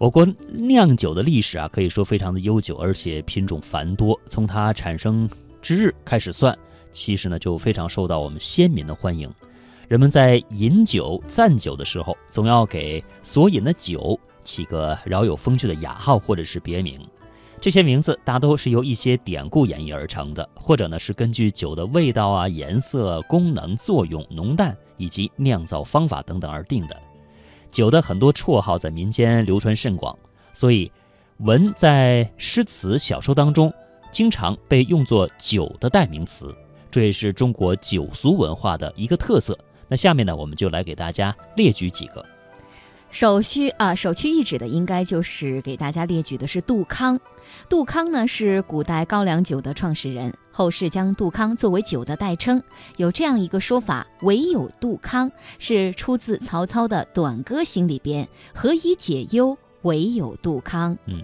我国酿酒的历史啊，可以说非常的悠久，而且品种繁多。从它产生之日开始算，其实呢就非常受到我们先民的欢迎。人们在饮酒赞酒的时候，总要给所饮的酒起个饶有风趣的雅号或者是别名。这些名字大都是由一些典故演绎而成的，或者呢是根据酒的味道啊、颜色、功能、作用、浓淡以及酿造方法等等而定的。酒的很多绰号在民间流传甚广，所以文在诗词、小说当中经常被用作酒的代名词，这也是中国酒俗文化的一个特色。那下面呢，我们就来给大家列举几个。首需啊，首屈一指的应该就是给大家列举的是杜康。杜康呢是古代高粱酒的创始人，后世将杜康作为酒的代称。有这样一个说法：“唯有杜康”是出自曹操的《短歌行》里边，“何以解忧，唯有杜康。”嗯，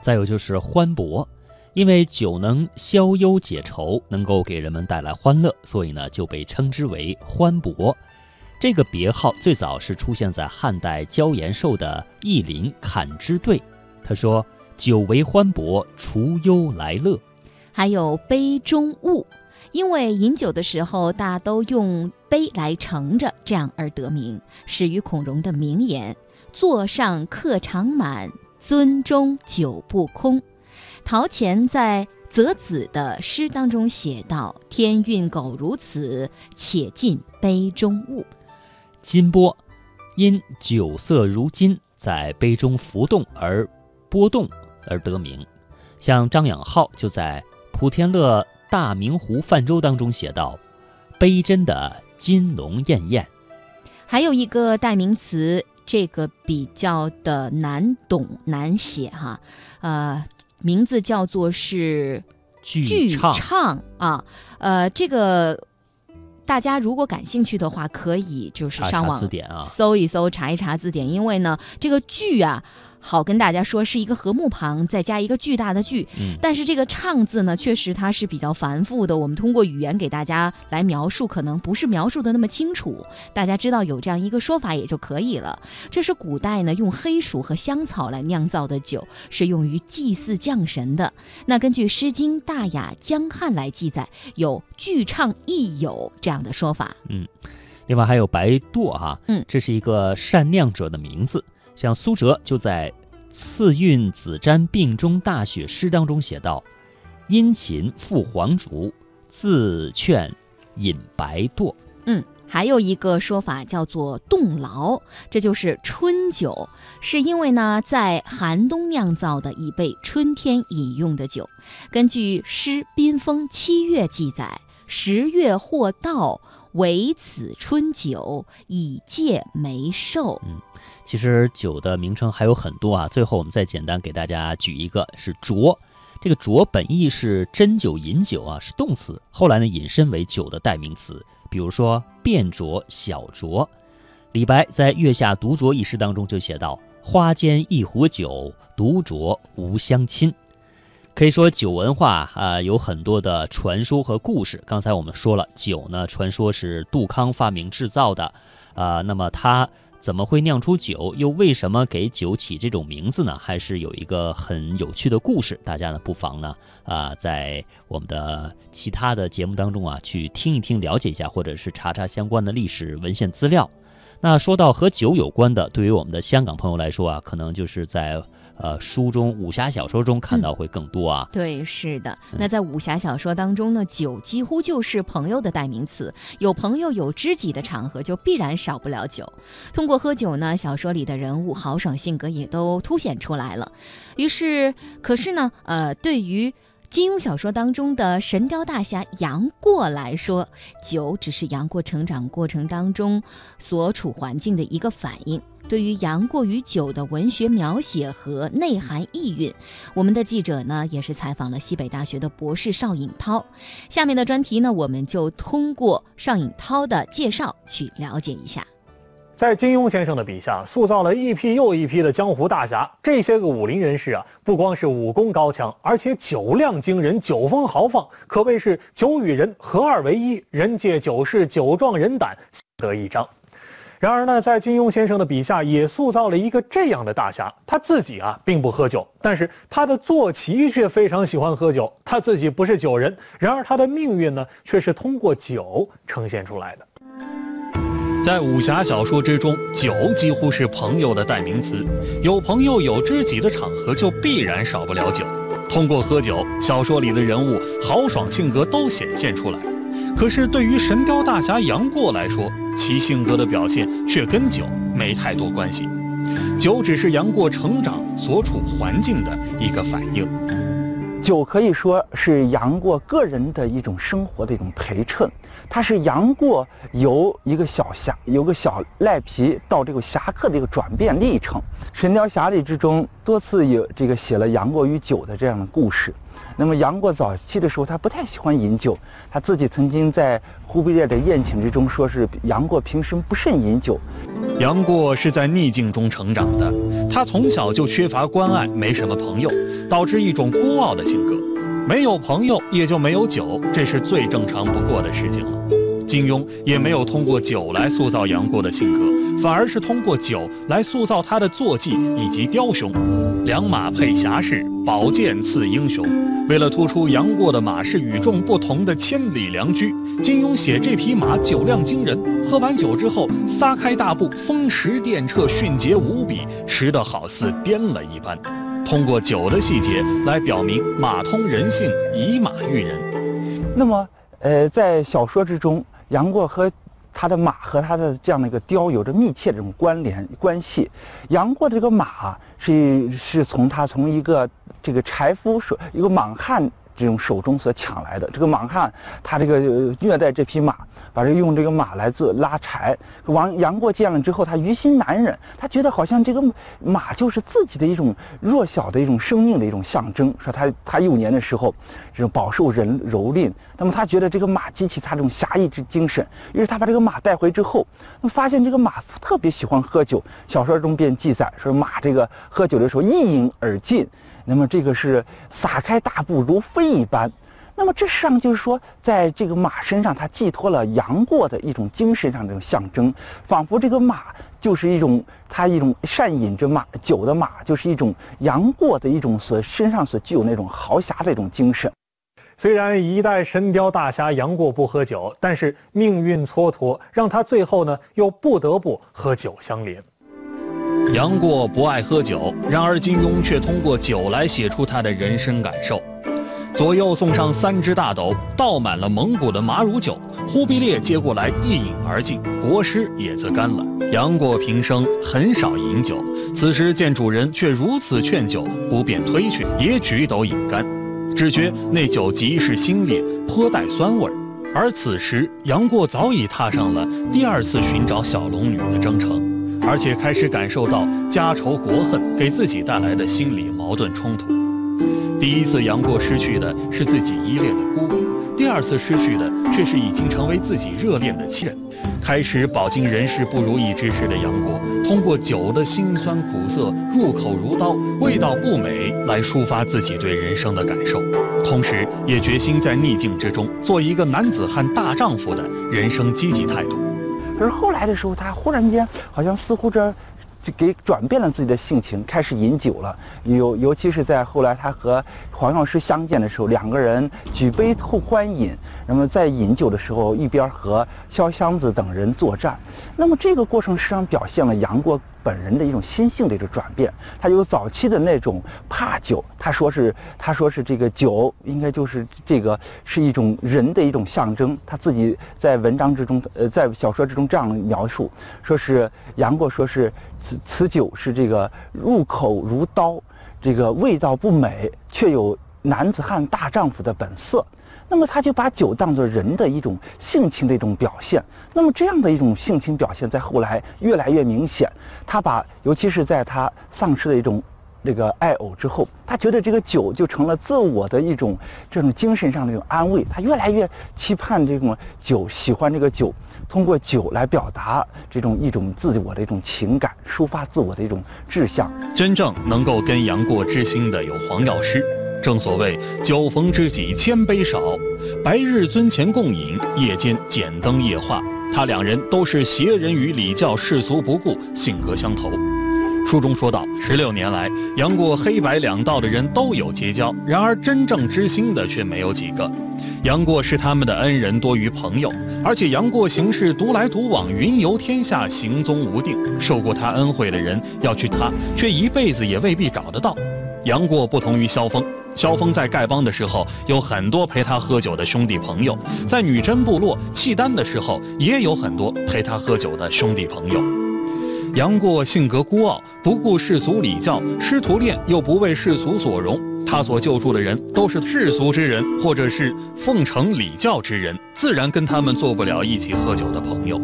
再有就是欢伯，因为酒能消忧解愁，能够给人们带来欢乐，所以呢就被称之为欢伯。这个别号最早是出现在汉代焦延寿的《义林砍之对》，他说：“酒为欢伯，除忧来乐。”还有杯中物，因为饮酒的时候大都用杯来盛着，这样而得名，始于孔融的名言：“座上客常满，樽中酒不空。”陶潜在《择子》的诗当中写道：“天运苟如此，且尽杯中物。”金波，因酒色如金，在杯中浮动而波动而得名。像张养浩就在《普天乐大明湖泛舟》当中写道：“杯真的金龙艳艳。”还有一个代名词，这个比较的难懂难写哈，呃，名字叫做是剧唱啊，呃，这个。大家如果感兴趣的话，可以就是上网搜一搜，查一查字典。因为呢，这个剧啊。好，跟大家说是一个禾木旁再加一个巨大的巨，但是这个唱字呢，确实它是比较繁复的。我们通过语言给大家来描述，可能不是描述的那么清楚。大家知道有这样一个说法也就可以了。这是古代呢用黑薯和香草来酿造的酒，是用于祭祀降神的。那根据《诗经·大雅·江汉》来记载，有巨唱亦有这样的说法。嗯，另外还有白堕哈，嗯，这是一个善酿者的名字。像苏辙就在《次韵子瞻病中大雪》诗当中写道：“殷勤赴黄竹，自劝饮白堕。”嗯，还有一个说法叫做“冻牢”，这就是春酒，是因为呢在寒冬酿造的，以备春天饮用的酒。根据《诗宾风七月》记载：“十月或到，唯此春酒，以戒梅寿。”嗯。其实酒的名称还有很多啊，最后我们再简单给大家举一个，是浊。这个浊本意是斟酒、饮酒啊，是动词。后来呢，引申为酒的代名词，比如说变浊、小浊。李白在《月下独酌》一诗当中就写道：“花间一壶酒，独酌无相亲。”可以说酒文化啊有很多的传说和故事。刚才我们说了，酒呢传说是杜康发明制造的，啊，那么它。怎么会酿出酒？又为什么给酒起这种名字呢？还是有一个很有趣的故事，大家呢不妨呢啊，在我们的其他的节目当中啊去听一听，了解一下，或者是查查相关的历史文献资料。那说到和酒有关的，对于我们的香港朋友来说啊，可能就是在。呃，书中武侠小说中看到会更多啊。对，是的。那在武侠小说当中呢，酒几乎就是朋友的代名词。有朋友、有知己的场合，就必然少不了酒。通过喝酒呢，小说里的人物豪爽性格也都凸显出来了。于是，可是呢，呃，对于金庸小说当中的神雕大侠杨过来说，酒只是杨过成长过程当中所处环境的一个反应。对于杨过与酒的文学描写和内涵意蕴，我们的记者呢也是采访了西北大学的博士邵颖涛。下面的专题呢，我们就通过邵颖涛的介绍去了解一下。在金庸先生的笔下，塑造了一批又一批的江湖大侠。这些个武林人士啊，不光是武功高强，而且酒量惊人，酒风豪放，可谓是酒与人合二为一，人借酒势，酒壮人胆，得一张。然而呢，在金庸先生的笔下，也塑造了一个这样的大侠。他自己啊，并不喝酒，但是他的坐骑却非常喜欢喝酒。他自己不是酒人，然而他的命运呢，却是通过酒呈现出来的。在武侠小说之中，酒几乎是朋友的代名词。有朋友、有知己的场合，就必然少不了酒。通过喝酒，小说里的人物豪爽性格都显现出来。可是对于神雕大侠杨过来说，其性格的表现却跟酒没太多关系，酒只是杨过成长所处环境的一个反应。酒可以说是杨过个人的一种生活的一种陪衬，它是杨过由一个小侠、有个小赖皮到这个侠客的一个转变历程。《神雕侠侣》之中多次有这个写了杨过与酒的这样的故事。那么杨过早期的时候，他不太喜欢饮酒，他自己曾经在忽必烈的宴请之中说是杨过平生不甚饮酒。杨过是在逆境中成长的，他从小就缺乏关爱，没什么朋友，导致一种孤傲的性格。没有朋友，也就没有酒，这是最正常不过的事情了。金庸也没有通过酒来塑造杨过的性格，反而是通过酒来塑造他的坐骑以及雕雄。良马配侠士，宝剑赐英雄。为了突出杨过的马是与众不同的千里良驹，金庸写这匹马酒量惊人，喝完酒之后撒开大步，风驰电掣，迅捷无比，驰得好似颠了一般。通过酒的细节来表明马通人性，以马喻人。那么，呃，在小说之中，杨过和他的马和他的这样的一个雕有着密切的这种关联关系。杨过的这个马是是从他从一个这个柴夫手一个莽汉这种手中所抢来的。这个莽汉他这个虐待这匹马，把这用这个马来做拉柴。王杨过见了之后，他于心难忍，他觉得好像这个马就是自己的一种弱小的一种生命的一种象征。说他他幼年的时候这种饱受人蹂躏，那么他觉得这个马激起他这种侠义之精神，于是他把这个马带回之后，发现这个马特别喜欢喝酒。小说中便记载说马这个喝酒的时候一饮而尽。那么这个是撒开大步如飞一般，那么这实际上就是说，在这个马身上，它寄托了杨过的一种精神上的象征，仿佛这个马就是一种他一种善饮着马酒的马，就是一种杨过的一种所身上所具有那种豪侠的一种精神。虽然一代神雕大侠杨过不喝酒，但是命运蹉跎，让他最后呢又不得不和酒相连。杨过不爱喝酒，然而金庸却通过酒来写出他的人生感受。左右送上三只大斗，倒满了蒙古的马乳酒。忽必烈接过来一饮而尽，国师也自干了。杨过平生很少饮酒，此时见主人却如此劝酒，不便推却，也举斗饮干，只觉那酒极是清冽，颇带酸味儿。而此时杨过早已踏上了第二次寻找小龙女的征程。而且开始感受到家仇国恨给自己带来的心理矛盾冲突。第一次杨过失去的是自己依恋的姑姑，第二次失去的却是已经成为自己热恋的妻人。开始饱经人事不如意之时的杨过，通过酒的辛酸苦涩、入口如刀、味道不美来抒发自己对人生的感受，同时也决心在逆境之中做一个男子汉大丈夫的人生积极态度。可是后来的时候，他忽然间好像似乎这，给转变了自己的性情，开始饮酒了。尤尤其是在后来他和黄药师相见的时候，两个人举杯互欢饮。那么在饮酒的时候，一边和潇湘子等人作战。那么这个过程实际上表现了杨过本人的一种心性的一个转变。他有早期的那种怕酒，他说是他说是这个酒应该就是这个是一种人的一种象征。他自己在文章之中，呃，在小说之中这样描述，说是杨过说是此此酒是这个入口如刀，这个味道不美，却有男子汉大丈夫的本色。那么他就把酒当作人的一种性情的一种表现。那么这样的一种性情表现，在后来越来越明显。他把，尤其是在他丧失了一种这个爱偶之后，他觉得这个酒就成了自我的一种这种精神上的一种安慰。他越来越期盼这种酒，喜欢这个酒，通过酒来表达这种一种自我的一种情感，抒发自我的一种志向。真正能够跟杨过知心的有黄药师。正所谓酒逢知己千杯少，白日尊前共饮，夜间剪灯夜话，他两人都是邪人与礼教世俗不顾，性格相投。书中说道：十六年来，杨过黑白两道的人都有结交，然而真正知心的却没有几个。杨过是他们的恩人多于朋友，而且杨过行事独来独往，云游天下，行踪无定。受过他恩惠的人要去他，却一辈子也未必找得到。杨过不同于萧峰，萧峰在丐帮的时候有很多陪他喝酒的兄弟朋友，在女真部落契丹的时候也有很多陪他喝酒的兄弟朋友。杨过性格孤傲，不顾世俗礼教，师徒恋又不为世俗所容。他所救助的人都是世俗之人，或者是奉承礼教之人，自然跟他们做不了一起喝酒的朋友。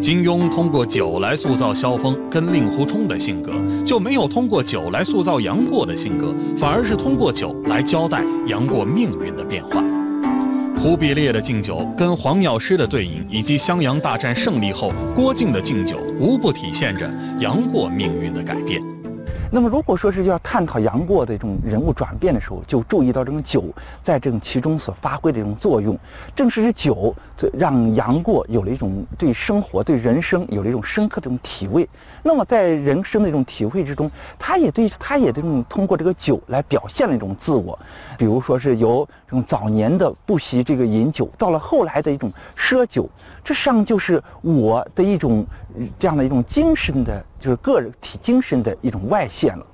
金庸通过酒来塑造萧峰跟令狐冲的性格，就没有通过酒来塑造杨过的性格，反而是通过酒来交代杨过命运的变化。忽必烈的敬酒跟黄药师的对饮，以及襄阳大战胜利后郭靖的敬酒，无不体现着杨过命运的改变。那么，如果说是要探讨杨过的这种人物转变的时候，就注意到这种酒在这种其中所发挥的这种作用。正是这酒，让杨过有了一种对生活、对人生有了一种深刻的这种体味。那么，在人生的这种体会之中，他也对他也这种通过这个酒来表现了一种自我。比如说是由这种早年的不惜这个饮酒，到了后来的一种奢酒，这实际上就是我的一种这样的一种精神的，就是个体精神的一种外现了。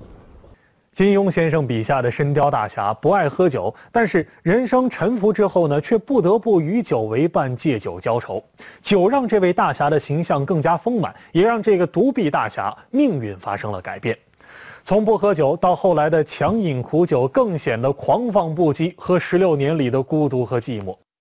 金庸先生笔下的神雕大侠不爱喝酒，但是人生沉浮之后呢，却不得不与酒为伴，借酒浇愁。酒让这位大侠的形象更加丰满，也让这个独臂大侠命运发生了改变。从不喝酒到后来的强饮苦酒，更显得狂放不羁和十六年里的孤独和寂寞。